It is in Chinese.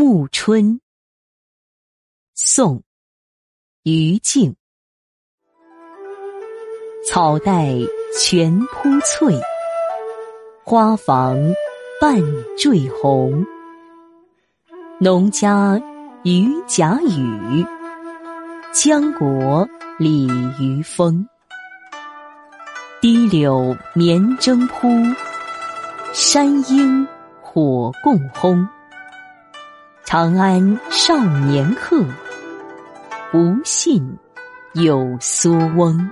暮春，宋·于静。草带全铺翠，花房半坠红。农家渔甲雨，江国鲤鱼风。堤柳绵征铺，山鹰火共烘。长安少年客，不信有苏翁。